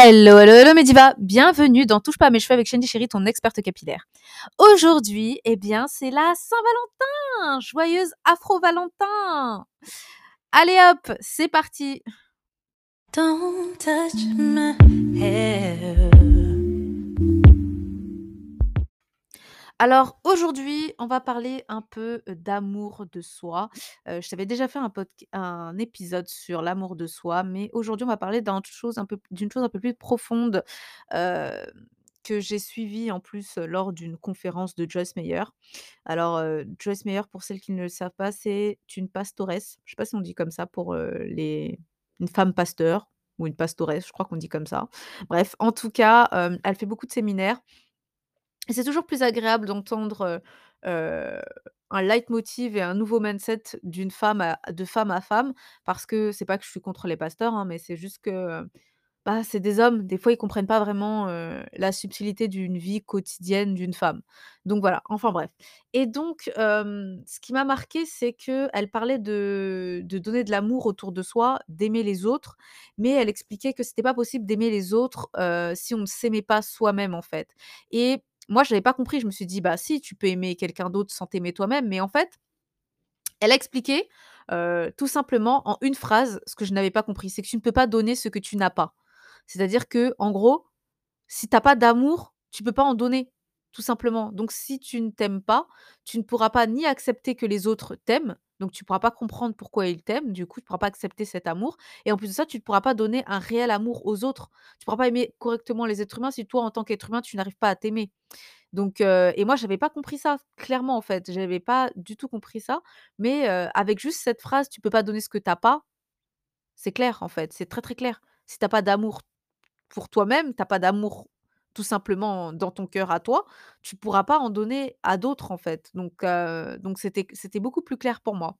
Hello, hello, hello Mediva, bienvenue dans Touche pas à mes cheveux avec Shandy Chéri, ton experte capillaire. Aujourd'hui, eh bien, c'est la Saint-Valentin, joyeuse Afro-Valentin. Allez hop, c'est parti. Don't touch my hair. Alors aujourd'hui, on va parler un peu d'amour de soi. Je t'avais déjà fait un, épisode sur l'amour de soi, mais aujourd'hui, on va parler d'une chose, un peu, chose un peu plus profonde que j'ai suivie en plus lors d'une conférence de Joyce Meyer. Alors, Joyce Meyer, pour celles qui ne le savent pas, c'est une pastoresse. Je ne sais pas si on dit comme ça pour les... une femme pasteur ou une pastoresse, je crois qu'on dit comme ça. Bref, en tout cas, elle fait beaucoup de séminaires et c'est toujours plus agréable d'entendre, heu un leitmotiv et un nouveau mindset d'une femme à de femme à femme, parce que c'est pas que je suis contre les pasteurs, hein, mais c'est juste que, bah, c'est des hommes, des fois ils comprennent pas vraiment, la subtilité d'une vie quotidienne d'une femme. Donc voilà, enfin bref. Et donc, ce qui m'a marqué, c'est qu'elle parlait de de donner de l'amour autour de soi, d'aimer les autres, mais elle expliquait que c'était pas possible d'aimer les autres, si on ne s'aimait pas soi-même, en fait. Et moi, je n'avais pas compris. Je me suis dit: «Bah si, tu peux aimer quelqu'un d'autre sans t'aimer toi-même». Mais en fait, elle a expliqué, tout simplement en une phrase, ce que je n'avais pas compris. C'est que tu ne peux pas donner ce que tu n'as pas. C'est-à-dire que, en gros, si tu as pas d'amour, tu peux pas en donner, tout simplement. Donc si tu ne t'aimes pas, tu ne pourras pas ni accepter que les autres t'aiment, donc tu pourras pas comprendre pourquoi ils t'aiment, du coup, tu pourras pas accepter cet amour et en plus de ça, tu ne pourras pas donner un réel amour aux autres. Tu pourras pas aimer correctement les êtres humains si toi, en tant qu'être humain, tu n'arrives pas à t'aimer. Donc et moi, j'avais pas compris ça, clairement, en fait. J'avais pas du tout compris ça, mais avec juste cette phrase: «Tu peux pas donner ce que tu as pas», c'est clair, en fait, c'est très, très clair. Si tu as pas d'amour pour toi-même, tu as pas d'amour simplement dans ton cœur à toi, tu pourras pas en donner à d'autres, en fait. Donc heu, donc c'était beaucoup plus clair pour moi.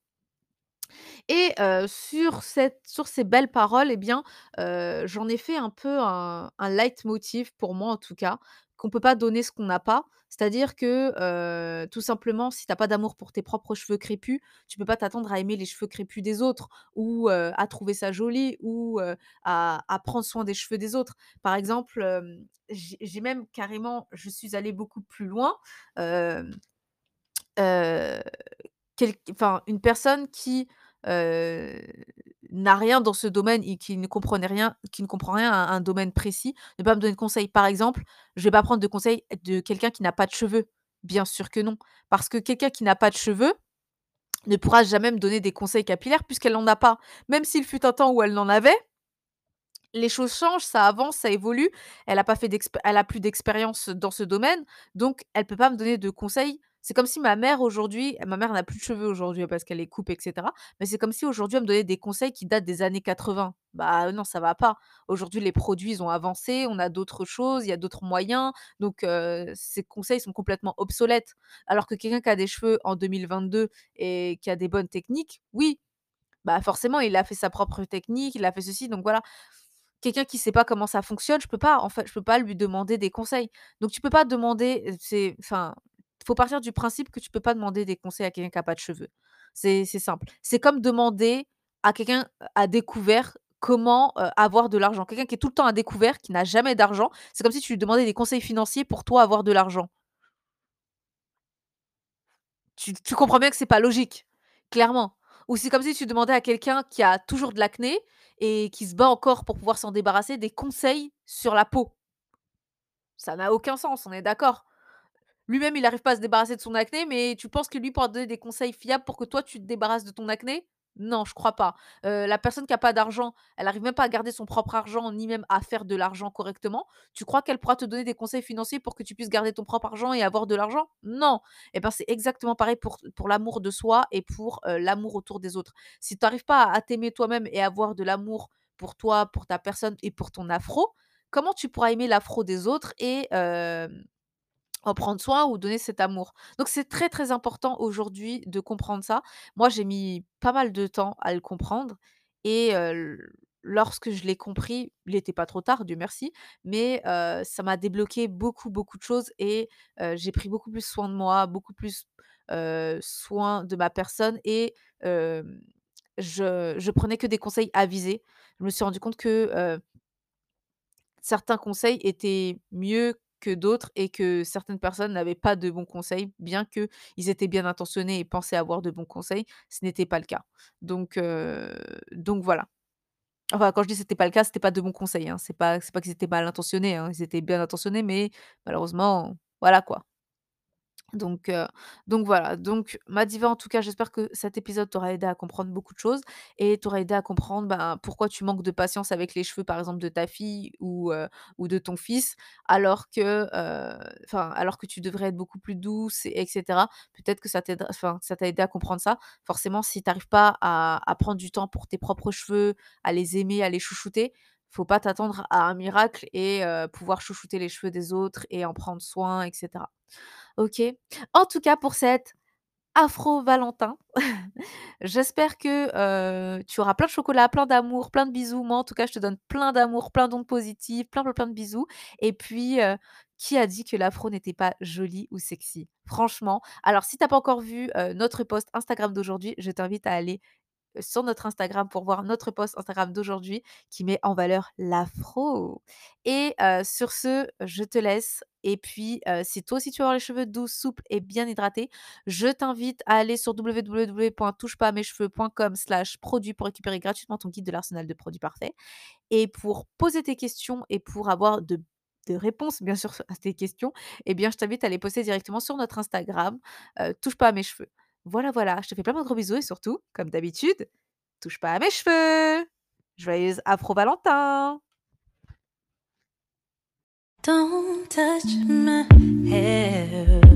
Et heu, sur cette sur ces belles paroles, eh bien, heu, j'en ai fait un peu un leitmotiv pour moi, en tout cas, qu'on peut pas donner ce qu'on n'a pas. C'est-à-dire que, tout simplement, si tu as pas d'amour pour tes propres cheveux crépus, tu peux pas t'attendre à aimer les cheveux crépus des autres ou, à trouver ça joli ou, à prendre soin des cheveux des autres. Par exemple, j'ai même carrément je suis allée beaucoup plus loin, enfin, une personne qui n'a rien dans ce domaine et qui ne rien qui ne comprend rien à un domaine précis, ne pas me donner de conseils. Par exemple, je vais pas prendre de conseils de quelqu'un qui n'a pas de cheveux. Bien sûr que non. Parce que quelqu'un qui n'a pas de cheveux ne pourra jamais me donner des conseils capillaires puisqu'elle n'en a pas. Même s'il fut un temps où elle n'en avait, les choses changent, ça avance, ça évolue. Elle a pas fait elle plus d'expérience dans ce domaine, donc elle peut pas me donner de conseils c'est comme si ma mère aujourd'hui ma mère n'a plus de cheveux aujourd'hui parce qu'elle les coupe et cetera, mais c'est comme si aujourd'hui elle me donnait des conseils qui datent des années 80. Bah, non, ça va pas. Aujourd'hui, les produits, ils ont avancé, on a d'autres choses, il y a d'autres moyens, donc ces conseils sont complètement obsolètes. Alors que quelqu'un qui a des cheveux en 2022 et qui a des bonnes techniques, oui, bah, forcément, il a fait sa propre technique, il a fait ceci, donc voilà. Quelqu'un qui sait pas comment ça fonctionne, je peux pas en fait, je peux pas lui demander des conseils. Donc tu peux pas demander, c'est enfin faut partir du principe que tu peux pas demander des conseils à quelqu'un qui a pas de cheveux. C'est simple. C'est comme demander à quelqu'un à découvert comment, avoir de l'argent. Quelqu'un qui est tout le temps à découvert, qui n'a jamais d'argent, c'est comme si tu lui demandais des conseils financiers pour toi avoir de l'argent. Tu tu comprends bien que c'est pas logique, clairement. Ou c'est comme si tu demandais à quelqu'un qui a toujours de l'acné et qui se bat encore pour pouvoir s'en débarrasser, des conseils sur la peau. Ça n'a aucun sens, on est d'accord? Lui-même, il n'arrive pas à se débarrasser de son acné, mais tu penses que lui pourra donner des conseils fiables pour que toi, tu te débarrasses de ton acné? Non, je crois pas. Heu, la personne qui a pas d'argent, elle arrive même pas à garder son propre argent, ni même à faire de l'argent correctement. Tu crois qu'elle pourra te donner des conseils financiers pour que tu puisses garder ton propre argent et avoir de l'argent? Non! Et ben, c'est exactement pareil pour l'amour de soi et pour, heu, l'amour autour des autres. Si tu arrives pas à t'aimer toi-même et avoir de l'amour pour toi, pour ta personne et pour ton afro, comment tu pourras aimer l'afro des autres et hem en prendre soin ou donner cet amour. Donc c'est très, très important aujourd'hui de comprendre ça. Moi, j'ai mis pas mal de temps à le comprendre et lorsque je l'ai compris, il était pas trop tard, Dieu merci, mais ça m'a débloqué beaucoup, beaucoup de choses et j'ai pris beaucoup plus soin de moi, beaucoup plus, soin de ma personne et je je prenais que des conseils avisés. Je me suis rendu compte que, certains conseils étaient mieux que d'autres et que certaines personnes n'avaient pas de bons conseils, bien qu'ils étaient bien intentionnés et pensaient avoir de bons conseils, ce n'était pas le cas. Donc donc voilà. Enfin, quand je dis c'était pas le cas, c'était pas de bons conseils, hein. C'est pas c'est pas qu'ils étaient mal intentionnés, hein, ils étaient bien intentionnés, mais malheureusement, voilà quoi. Donc voilà, donc ma diva, en tout cas, j'espère que cet épisode t'aura aidé à comprendre beaucoup de choses et t'aura aidé à comprendre, ben, pourquoi tu manques de patience avec les cheveux, par exemple, de ta fille ou ou de ton fils, alors que, alors que tu devrais être beaucoup plus douce et et cetera. Peut-être que ça t'a aidé à comprendre ça. Forcément, si tu arrives pas à à prendre du temps pour tes propres cheveux, à les aimer, à les chouchouter, faut pas t'attendre à un miracle et pouvoir chouchouter les cheveux des autres et en prendre soin et cetera. OK. En tout cas, pour cet Afro Valentin, j'espère que, tu auras plein de chocolat, plein d'amour, plein de bisous. Moi, en tout cas, je te donne plein d'amour, plein d'ondes positives, plein, plein, plein de bisous et puis, qui a dit que l'afro n'était pas joli ou sexy? Franchement, alors si tu as pas encore vu, notre post Instagram d'aujourd'hui, je t'invite à aller sur notre Instagram pour voir notre post Instagram d'aujourd'hui qui met en valeur l'afro. Et sur ce, je te laisse et puis, si toi aussi tu veux avoir les cheveux doux, souples et bien hydratés, je t'invite à aller sur www.touchepasamescheveux.com/produits pour récupérer gratuitement ton guide de l'arsenal de produits parfaits et pour poser tes questions et pour avoir de de réponses bien sûr à tes questions, eh bien je t'invite à les poster directement sur notre Instagram, heu, touche pas à mes cheveux. Voilà, voilà, je te fais plein de gros bisous et surtout, comme d'habitude, touche pas à mes cheveux! Joyeuse Afro Valentin! Don't touch my hair